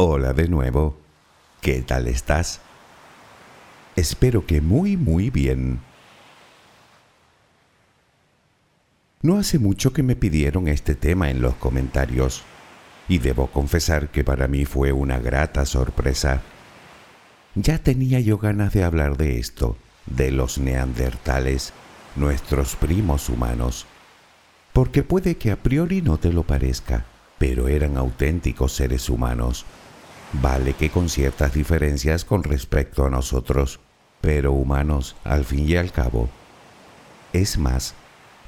Hola de nuevo. ¿Qué tal estás? Espero que muy, muy bien. No hace mucho que me pidieron este tema en los comentarios y debo confesar que para mí fue una grata sorpresa. Ya tenía yo ganas de hablar de esto, de los neandertales, nuestros primos humanos, porque puede que a priori no te lo parezca, pero eran auténticos seres humanos Vale que con ciertas diferencias con respecto a nosotros, pero humanos al fin y al cabo. Es más,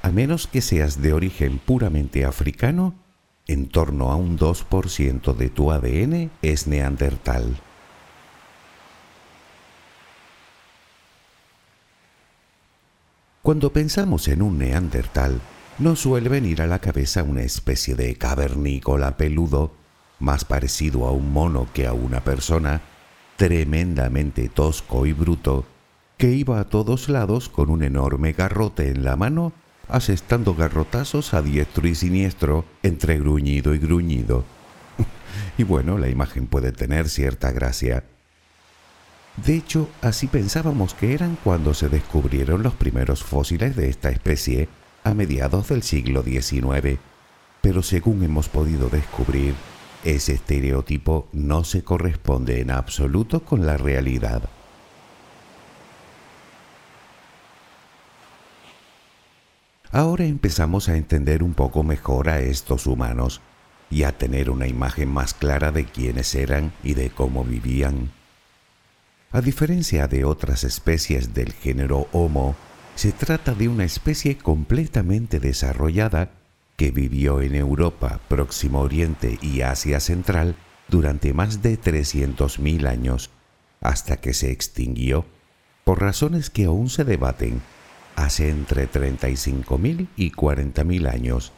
a menos que seas de origen puramente africano, en torno a un 2% de tu ADN es neandertal. Cuando pensamos en un neandertal, nos suele venir a la cabeza una especie de cavernícola peludo más parecido a un mono que a una persona, tremendamente tosco y bruto, que iba a todos lados con un enorme garrote en la mano, asestando garrotazos a diestro y siniestro, entre gruñido y gruñido. y bueno, la imagen puede tener cierta gracia. De hecho, así pensábamos que eran cuando se descubrieron los primeros fósiles de esta especie a mediados del siglo XIX, pero según hemos podido descubrir, ese estereotipo no se corresponde en absoluto con la realidad. Ahora empezamos a entender un poco mejor a estos humanos y a tener una imagen más clara de quiénes eran y de cómo vivían. A diferencia de otras especies del género Homo, se trata de una especie completamente desarrollada que vivió en Europa, Próximo Oriente y Asia Central durante más de 300.000 años, hasta que se extinguió, por razones que aún se debaten, hace entre 35.000 y 40.000 años,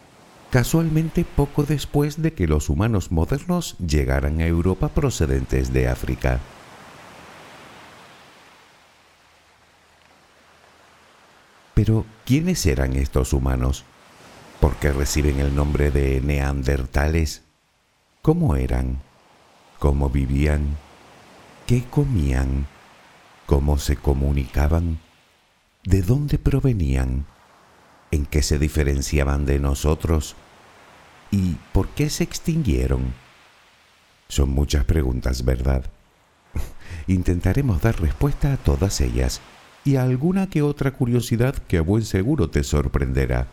casualmente poco después de que los humanos modernos llegaran a Europa procedentes de África. Pero, ¿quiénes eran estos humanos? ¿Por qué reciben el nombre de neandertales? ¿Cómo eran? ¿Cómo vivían? ¿Qué comían? ¿Cómo se comunicaban? ¿De dónde provenían? ¿En qué se diferenciaban de nosotros? ¿Y por qué se extinguieron? Son muchas preguntas, ¿verdad? Intentaremos dar respuesta a todas ellas y a alguna que otra curiosidad que a buen seguro te sorprenderá.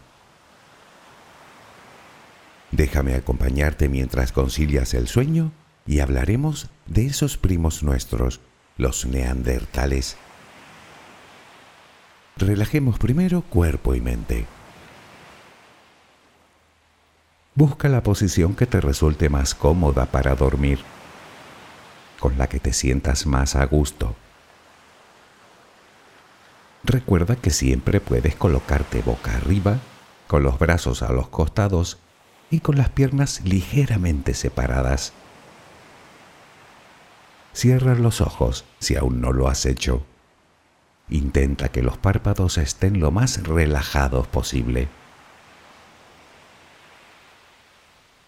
Déjame acompañarte mientras concilias el sueño y hablaremos de esos primos nuestros, los neandertales. Relajemos primero cuerpo y mente. Busca la posición que te resulte más cómoda para dormir, con la que te sientas más a gusto. Recuerda que siempre puedes colocarte boca arriba, con los brazos a los costados y con las piernas ligeramente separadas. Cierra los ojos si aún no lo has hecho. Intenta que los párpados estén lo más relajados posible.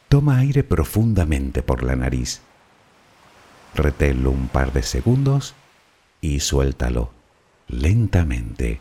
Toma aire profundamente por la nariz. Reténlo un par de segundos y suéltalo lentamente.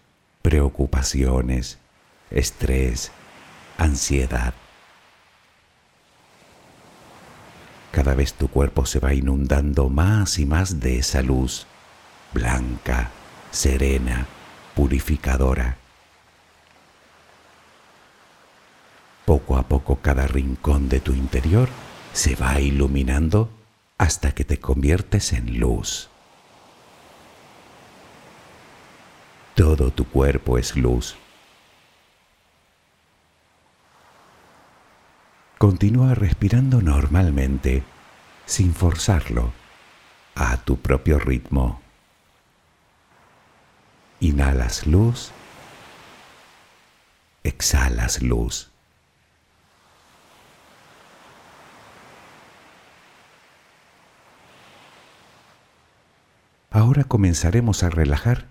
preocupaciones, estrés, ansiedad. Cada vez tu cuerpo se va inundando más y más de esa luz, blanca, serena, purificadora. Poco a poco cada rincón de tu interior se va iluminando hasta que te conviertes en luz. Todo tu cuerpo es luz. Continúa respirando normalmente, sin forzarlo, a tu propio ritmo. Inhalas luz, exhalas luz. Ahora comenzaremos a relajar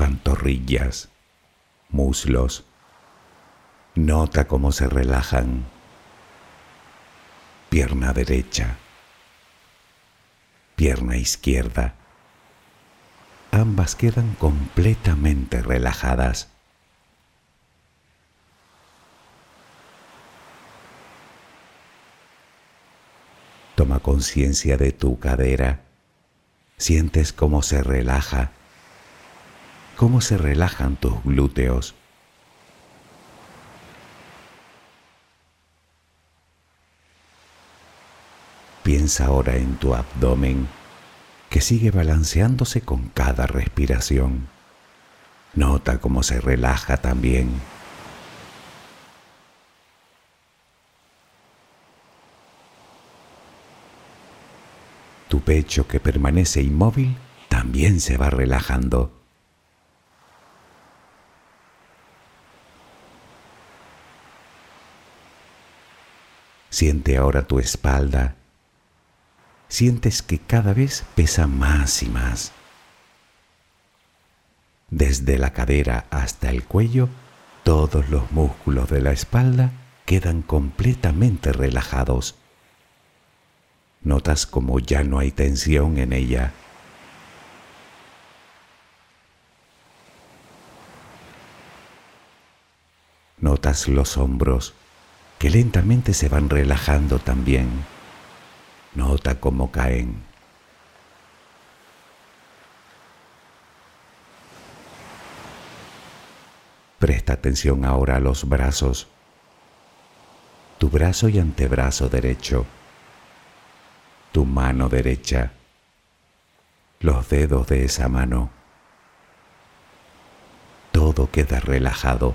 pantorrillas, muslos. Nota cómo se relajan. Pierna derecha, pierna izquierda. Ambas quedan completamente relajadas. Toma conciencia de tu cadera. Sientes cómo se relaja cómo se relajan tus glúteos. Piensa ahora en tu abdomen que sigue balanceándose con cada respiración. Nota cómo se relaja también. Tu pecho que permanece inmóvil también se va relajando. Siente ahora tu espalda. Sientes que cada vez pesa más y más. Desde la cadera hasta el cuello, todos los músculos de la espalda quedan completamente relajados. Notas como ya no hay tensión en ella. Notas los hombros que lentamente se van relajando también. Nota cómo caen. Presta atención ahora a los brazos. Tu brazo y antebrazo derecho. Tu mano derecha. Los dedos de esa mano. Todo queda relajado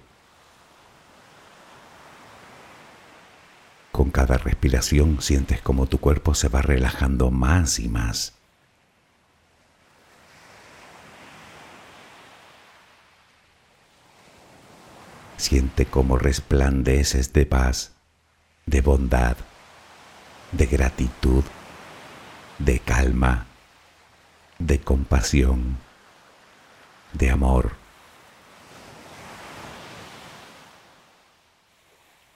Con cada respiración sientes como tu cuerpo se va relajando más y más. Siente cómo resplandeces de paz, de bondad, de gratitud, de calma, de compasión, de amor.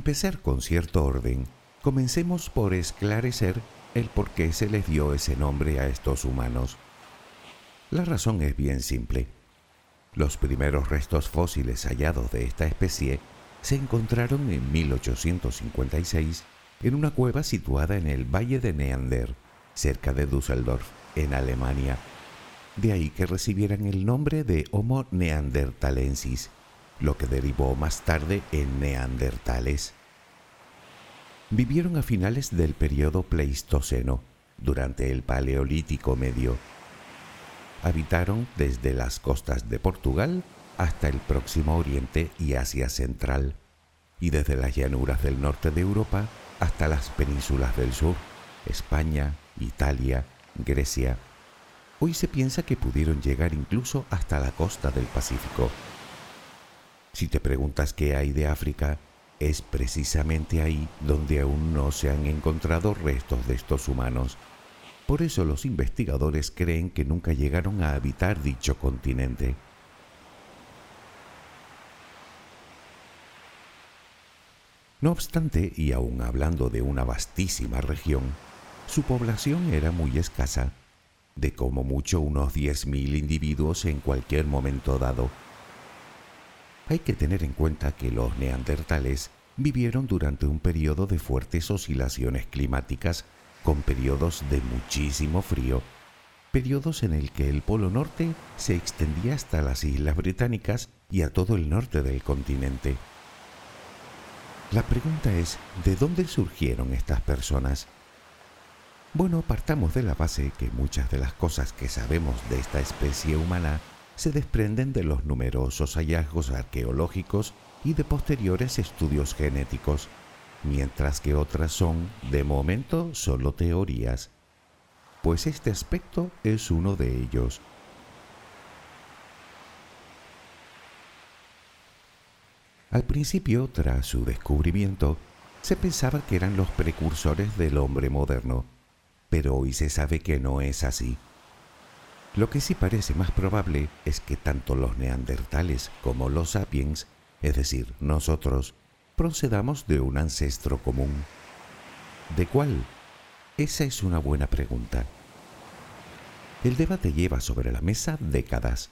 empezar con cierto orden, comencemos por esclarecer el por qué se les dio ese nombre a estos humanos. La razón es bien simple. Los primeros restos fósiles hallados de esta especie se encontraron en 1856 en una cueva situada en el Valle de Neander, cerca de Düsseldorf, en Alemania. De ahí que recibieran el nombre de Homo neanderthalensis, lo que derivó más tarde en neandertales. Vivieron a finales del periodo Pleistoceno, durante el Paleolítico Medio. Habitaron desde las costas de Portugal hasta el Próximo Oriente y Asia Central, y desde las llanuras del norte de Europa hasta las penínsulas del sur, España, Italia, Grecia. Hoy se piensa que pudieron llegar incluso hasta la costa del Pacífico. Si te preguntas qué hay de África, es precisamente ahí donde aún no se han encontrado restos de estos humanos. Por eso los investigadores creen que nunca llegaron a habitar dicho continente. No obstante, y aun hablando de una vastísima región, su población era muy escasa, de como mucho unos 10.000 individuos en cualquier momento dado hay que tener en cuenta que los neandertales vivieron durante un periodo de fuertes oscilaciones climáticas con periodos de muchísimo frío, periodos en el que el Polo Norte se extendía hasta las Islas Británicas y a todo el norte del continente. La pregunta es, ¿de dónde surgieron estas personas? Bueno, partamos de la base que muchas de las cosas que sabemos de esta especie humana se desprenden de los numerosos hallazgos arqueológicos y de posteriores estudios genéticos, mientras que otras son, de momento, solo teorías, pues este aspecto es uno de ellos. Al principio, tras su descubrimiento, se pensaba que eran los precursores del hombre moderno, pero hoy se sabe que no es así. Lo que sí parece más probable es que tanto los neandertales como los sapiens, es decir, nosotros, procedamos de un ancestro común. ¿De cuál? Esa es una buena pregunta. El debate lleva sobre la mesa décadas.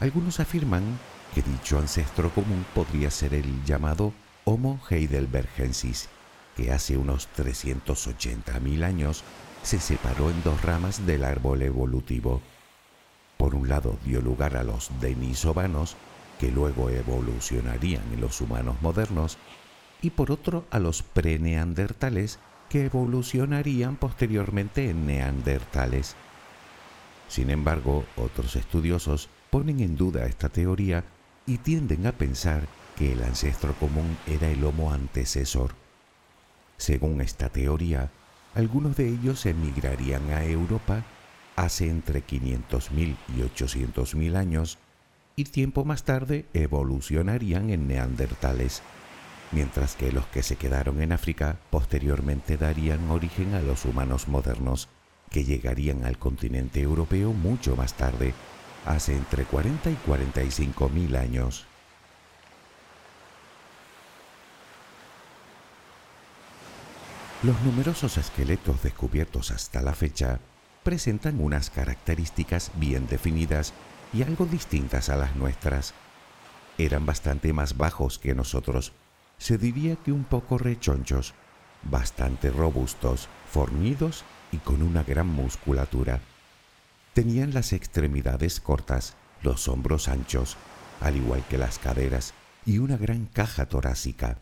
Algunos afirman que dicho ancestro común podría ser el llamado Homo heidelbergensis, que hace unos 380.000 años se separó en dos ramas del árbol evolutivo. Por un lado dio lugar a los denisovanos, que luego evolucionarían en los humanos modernos, y por otro a los preneandertales, que evolucionarían posteriormente en neandertales. Sin embargo, otros estudiosos ponen en duda esta teoría y tienden a pensar que el ancestro común era el Homo antecesor. Según esta teoría, algunos de ellos emigrarían a Europa hace entre 500.000 y 800.000 años y tiempo más tarde evolucionarían en neandertales, mientras que los que se quedaron en África posteriormente darían origen a los humanos modernos, que llegarían al continente europeo mucho más tarde, hace entre 40 y 45.000 años. Los numerosos esqueletos descubiertos hasta la fecha presentan unas características bien definidas y algo distintas a las nuestras. Eran bastante más bajos que nosotros, se diría que un poco rechonchos, bastante robustos, fornidos y con una gran musculatura. Tenían las extremidades cortas, los hombros anchos, al igual que las caderas, y una gran caja torácica.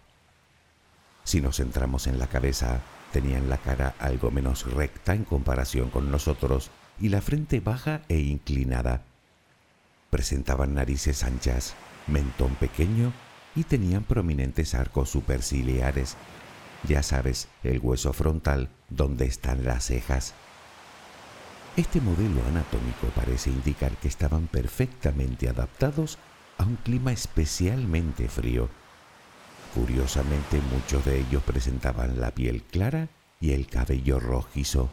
Si nos centramos en la cabeza, tenían la cara algo menos recta en comparación con nosotros y la frente baja e inclinada. Presentaban narices anchas, mentón pequeño y tenían prominentes arcos superciliares. Ya sabes, el hueso frontal donde están las cejas. Este modelo anatómico parece indicar que estaban perfectamente adaptados a un clima especialmente frío. Curiosamente, muchos de ellos presentaban la piel clara y el cabello rojizo.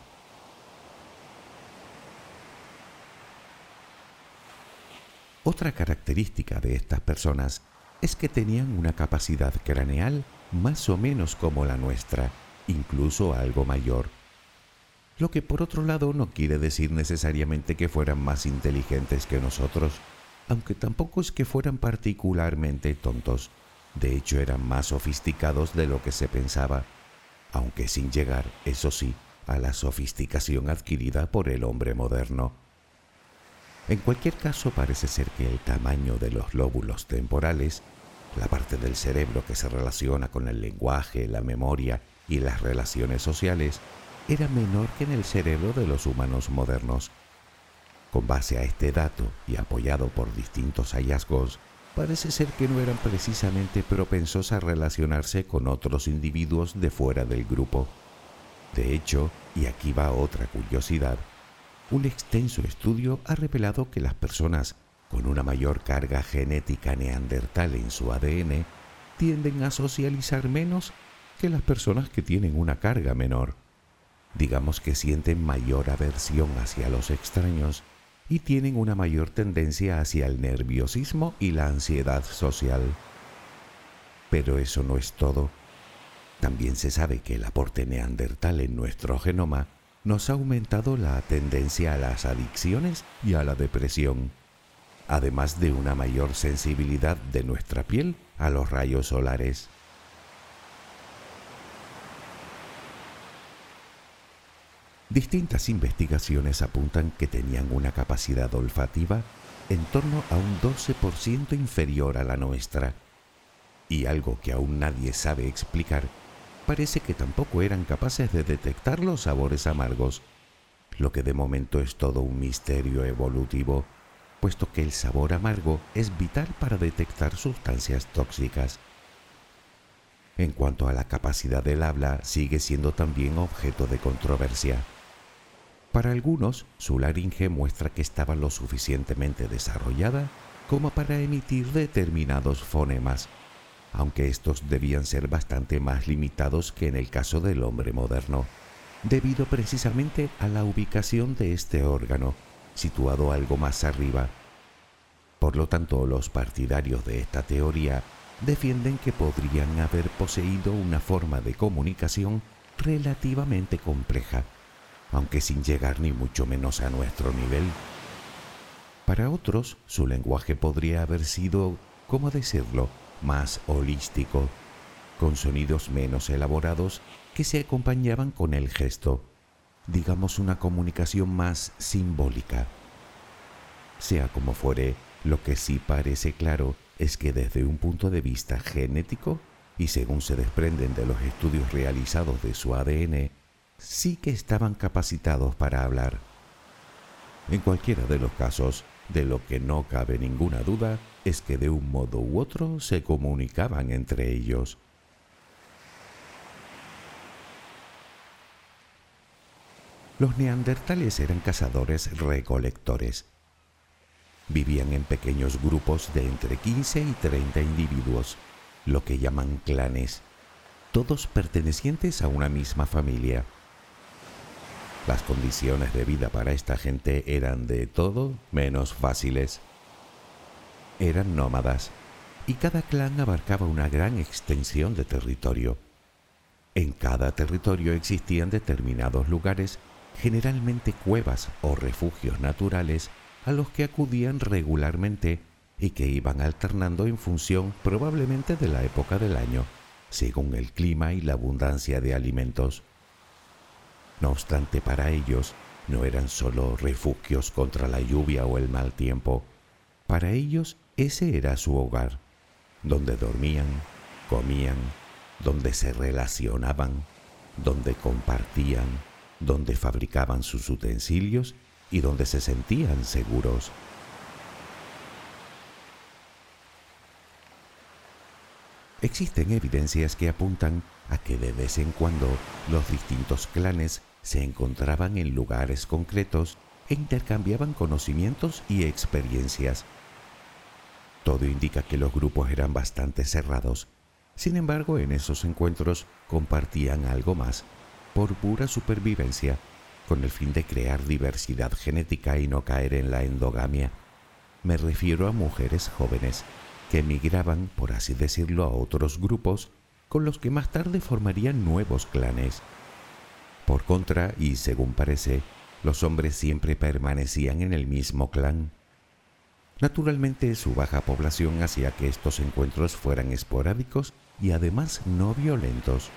Otra característica de estas personas es que tenían una capacidad craneal más o menos como la nuestra, incluso algo mayor. Lo que por otro lado no quiere decir necesariamente que fueran más inteligentes que nosotros, aunque tampoco es que fueran particularmente tontos. De hecho, eran más sofisticados de lo que se pensaba, aunque sin llegar, eso sí, a la sofisticación adquirida por el hombre moderno. En cualquier caso, parece ser que el tamaño de los lóbulos temporales, la parte del cerebro que se relaciona con el lenguaje, la memoria y las relaciones sociales, era menor que en el cerebro de los humanos modernos. Con base a este dato y apoyado por distintos hallazgos, parece ser que no eran precisamente propensos a relacionarse con otros individuos de fuera del grupo. De hecho, y aquí va otra curiosidad, un extenso estudio ha revelado que las personas con una mayor carga genética neandertal en su ADN tienden a socializar menos que las personas que tienen una carga menor. Digamos que sienten mayor aversión hacia los extraños y tienen una mayor tendencia hacia el nerviosismo y la ansiedad social. Pero eso no es todo. También se sabe que el aporte neandertal en nuestro genoma nos ha aumentado la tendencia a las adicciones y a la depresión, además de una mayor sensibilidad de nuestra piel a los rayos solares. Distintas investigaciones apuntan que tenían una capacidad olfativa en torno a un 12% inferior a la nuestra, y algo que aún nadie sabe explicar parece que tampoco eran capaces de detectar los sabores amargos, lo que de momento es todo un misterio evolutivo, puesto que el sabor amargo es vital para detectar sustancias tóxicas. En cuanto a la capacidad del habla, sigue siendo también objeto de controversia. Para algunos, su laringe muestra que estaba lo suficientemente desarrollada como para emitir determinados fonemas, aunque estos debían ser bastante más limitados que en el caso del hombre moderno, debido precisamente a la ubicación de este órgano, situado algo más arriba. Por lo tanto, los partidarios de esta teoría defienden que podrían haber poseído una forma de comunicación relativamente compleja, aunque sin llegar ni mucho menos a nuestro nivel. Para otros, su lenguaje podría haber sido, ¿cómo decirlo?, más holístico, con sonidos menos elaborados que se acompañaban con el gesto, digamos una comunicación más simbólica. Sea como fuere, lo que sí parece claro es que desde un punto de vista genético, y según se desprenden de los estudios realizados de su ADN, sí que estaban capacitados para hablar. En cualquiera de los casos, de lo que no cabe ninguna duda es que de un modo u otro se comunicaban entre ellos. Los neandertales eran cazadores recolectores. Vivían en pequeños grupos de entre 15 y 30 individuos, lo que llaman clanes, todos pertenecientes a una misma familia. Las condiciones de vida para esta gente eran de todo menos fáciles. Eran nómadas y cada clan abarcaba una gran extensión de territorio. En cada territorio existían determinados lugares, generalmente cuevas o refugios naturales, a los que acudían regularmente y que iban alternando en función probablemente de la época del año, según el clima y la abundancia de alimentos. No obstante, para ellos no eran solo refugios contra la lluvia o el mal tiempo. Para ellos ese era su hogar, donde dormían, comían, donde se relacionaban, donde compartían, donde fabricaban sus utensilios y donde se sentían seguros. Existen evidencias que apuntan a que de vez en cuando los distintos clanes se encontraban en lugares concretos e intercambiaban conocimientos y experiencias. Todo indica que los grupos eran bastante cerrados. Sin embargo, en esos encuentros compartían algo más, por pura supervivencia, con el fin de crear diversidad genética y no caer en la endogamia. Me refiero a mujeres jóvenes que emigraban, por así decirlo, a otros grupos con los que más tarde formarían nuevos clanes. Por contra, y según parece, los hombres siempre permanecían en el mismo clan. Naturalmente, su baja población hacía que estos encuentros fueran esporádicos y además no violentos.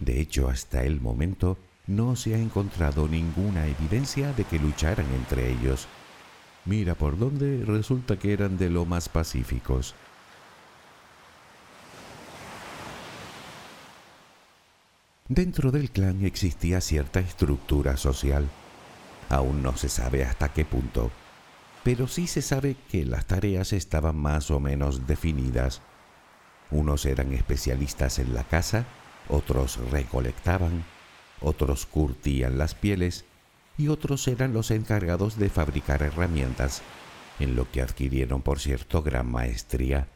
De hecho, hasta el momento no se ha encontrado ninguna evidencia de que lucharan entre ellos. Mira por dónde resulta que eran de lo más pacíficos. Dentro del clan existía cierta estructura social. Aún no se sabe hasta qué punto, pero sí se sabe que las tareas estaban más o menos definidas. Unos eran especialistas en la casa, otros recolectaban, otros curtían las pieles y otros eran los encargados de fabricar herramientas, en lo que adquirieron, por cierto, gran maestría.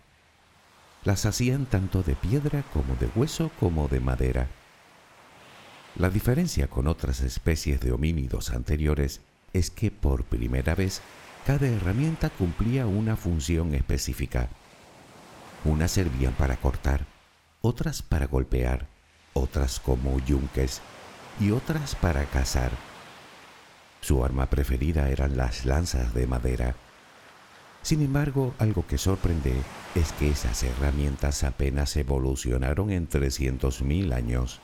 Las hacían tanto de piedra como de hueso como de madera. La diferencia con otras especies de homínidos anteriores es que por primera vez cada herramienta cumplía una función específica. Unas servían para cortar, otras para golpear, otras como yunques y otras para cazar. Su arma preferida eran las lanzas de madera. Sin embargo, algo que sorprende es que esas herramientas apenas evolucionaron en 300.000 años.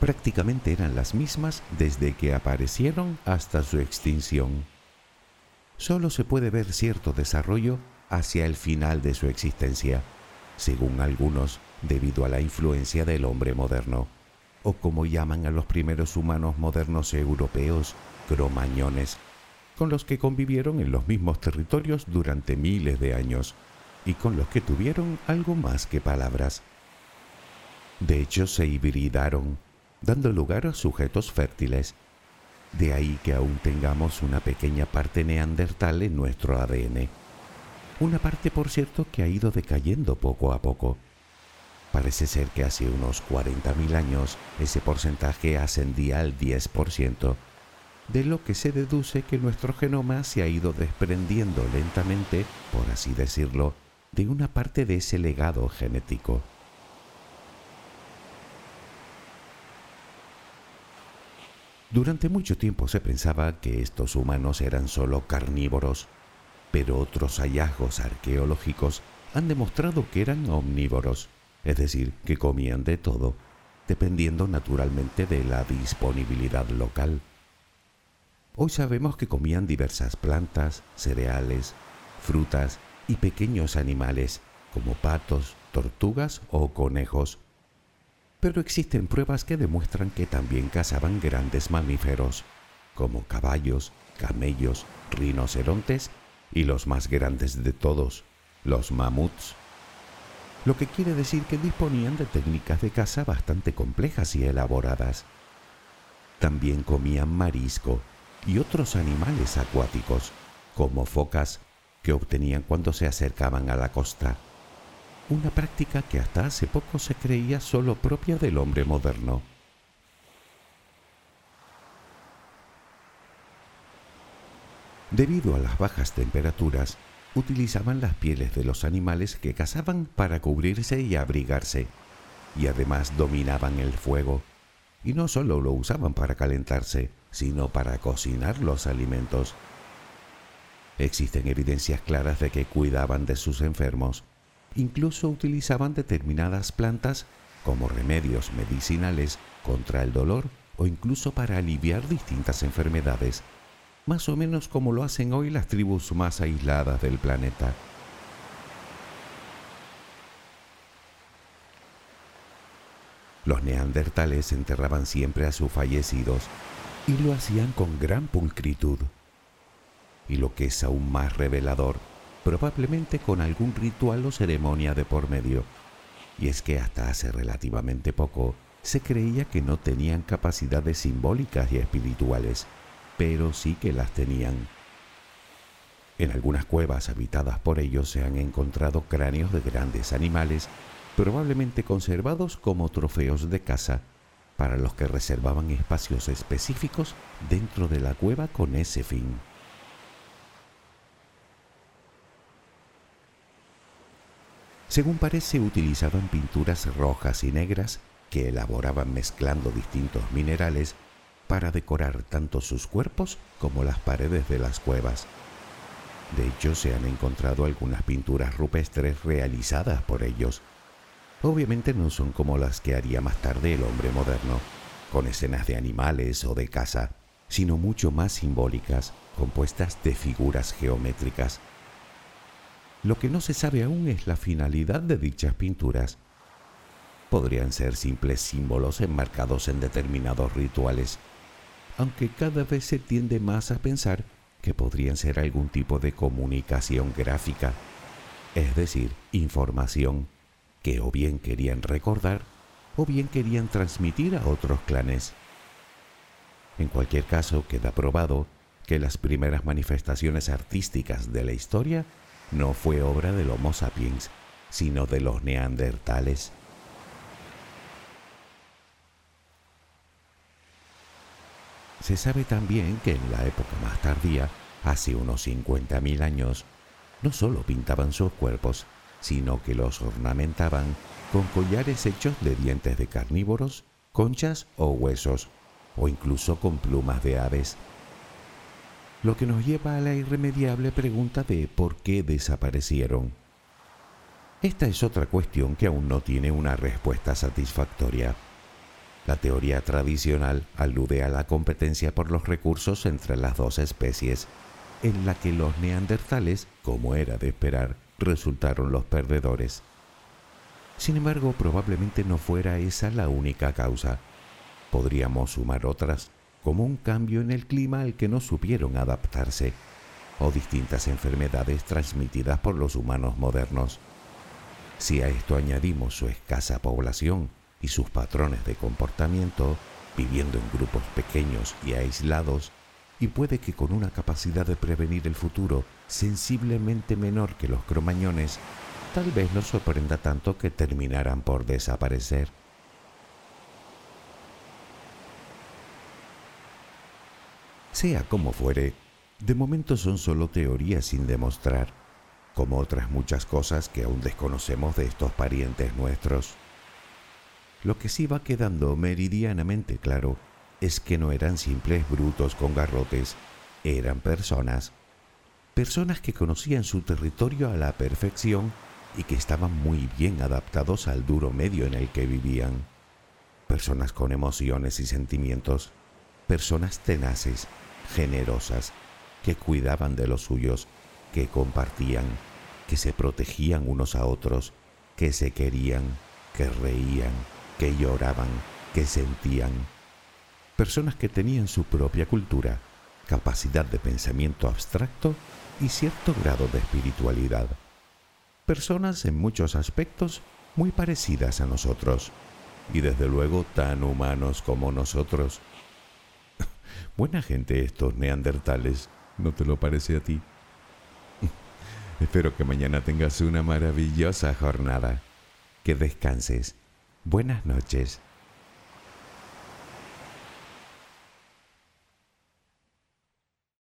Prácticamente eran las mismas desde que aparecieron hasta su extinción. Solo se puede ver cierto desarrollo hacia el final de su existencia, según algunos debido a la influencia del hombre moderno, o como llaman a los primeros humanos modernos europeos, cromañones, con los que convivieron en los mismos territorios durante miles de años y con los que tuvieron algo más que palabras. De hecho, se hibridaron, dando lugar a sujetos fértiles. De ahí que aún tengamos una pequeña parte neandertal en nuestro ADN. Una parte, por cierto, que ha ido decayendo poco a poco. Parece ser que hace unos 40.000 años ese porcentaje ascendía al 10%, de lo que se deduce que nuestro genoma se ha ido desprendiendo lentamente, por así decirlo, de una parte de ese legado genético. Durante mucho tiempo se pensaba que estos humanos eran solo carnívoros, pero otros hallazgos arqueológicos han demostrado que eran omnívoros es decir, que comían de todo, dependiendo naturalmente de la disponibilidad local. Hoy sabemos que comían diversas plantas, cereales, frutas y pequeños animales como patos, tortugas o conejos. Pero existen pruebas que demuestran que también cazaban grandes mamíferos, como caballos, camellos, rinocerontes y los más grandes de todos, los mamuts lo que quiere decir que disponían de técnicas de caza bastante complejas y elaboradas. También comían marisco y otros animales acuáticos, como focas, que obtenían cuando se acercaban a la costa, una práctica que hasta hace poco se creía solo propia del hombre moderno. Debido a las bajas temperaturas, utilizaban las pieles de los animales que cazaban para cubrirse y abrigarse, y además dominaban el fuego, y no solo lo usaban para calentarse, sino para cocinar los alimentos. Existen evidencias claras de que cuidaban de sus enfermos. Incluso utilizaban determinadas plantas como remedios medicinales contra el dolor o incluso para aliviar distintas enfermedades, más o menos como lo hacen hoy las tribus más aisladas del planeta. Los neandertales enterraban siempre a sus fallecidos y lo hacían con gran pulcritud. Y lo que es aún más revelador, probablemente con algún ritual o ceremonia de por medio. Y es que hasta hace relativamente poco se creía que no tenían capacidades simbólicas y espirituales, pero sí que las tenían. En algunas cuevas habitadas por ellos se han encontrado cráneos de grandes animales probablemente conservados como trofeos de caza, para los que reservaban espacios específicos dentro de la cueva con ese fin. Según parece, utilizaban pinturas rojas y negras que elaboraban mezclando distintos minerales para decorar tanto sus cuerpos como las paredes de las cuevas. De hecho, se han encontrado algunas pinturas rupestres realizadas por ellos, obviamente no son como las que haría más tarde el hombre moderno, con escenas de animales o de caza, sino mucho más simbólicas, compuestas de figuras geométricas. Lo que no se sabe aún es la finalidad de dichas pinturas. Podrían ser simples símbolos enmarcados en determinados rituales, aunque cada vez se tiende más a pensar que podrían ser algún tipo de comunicación gráfica, es decir, información que o bien querían recordar o bien querían transmitir a otros clanes. En cualquier caso, queda probado que las primeras manifestaciones artísticas de la historia no fue obra del Homo sapiens, sino de los neandertales. Se sabe también que en la época más tardía, hace unos 50.000 años, no solo pintaban sus cuerpos, sino que los ornamentaban con collares hechos de dientes de carnívoros, conchas o huesos, o incluso con plumas de aves. Lo que nos lleva a la irremediable pregunta de por qué desaparecieron. Esta es otra cuestión que aún no tiene una respuesta satisfactoria. La teoría tradicional alude a la competencia por los recursos entre las dos especies, en la que los neandertales, como era de esperar, resultaron los perdedores. Sin embargo, probablemente no fuera esa la única causa. Podríamos sumar otras, como un cambio en el clima al que no supieron adaptarse, o distintas enfermedades transmitidas por los humanos modernos. Si a esto añadimos su escasa población y sus patrones de comportamiento, viviendo en grupos pequeños y aislados, y puede que con una capacidad de prevenir el futuro sensiblemente menor que los cromañones, tal vez nos sorprenda tanto que terminaran por desaparecer. Sea como fuere, de momento son solo teorías sin demostrar, como otras muchas cosas que aún desconocemos de estos parientes nuestros. Lo que sí va quedando meridianamente claro es que no eran simples brutos con garrotes, eran personas. Personas que conocían su territorio a la perfección y que estaban muy bien adaptados al duro medio en el que vivían. Personas con emociones y sentimientos. Personas tenaces, generosas, que cuidaban de los suyos, que compartían, que se protegían unos a otros, que se querían, que reían, que lloraban, que sentían personas que tenían su propia cultura, capacidad de pensamiento abstracto y cierto grado de espiritualidad. Personas en muchos aspectos muy parecidas a nosotros y desde luego tan humanos como nosotros. Buena gente estos neandertales, ¿no te lo parece a ti? Espero que mañana tengas una maravillosa jornada. Que descanses. Buenas noches.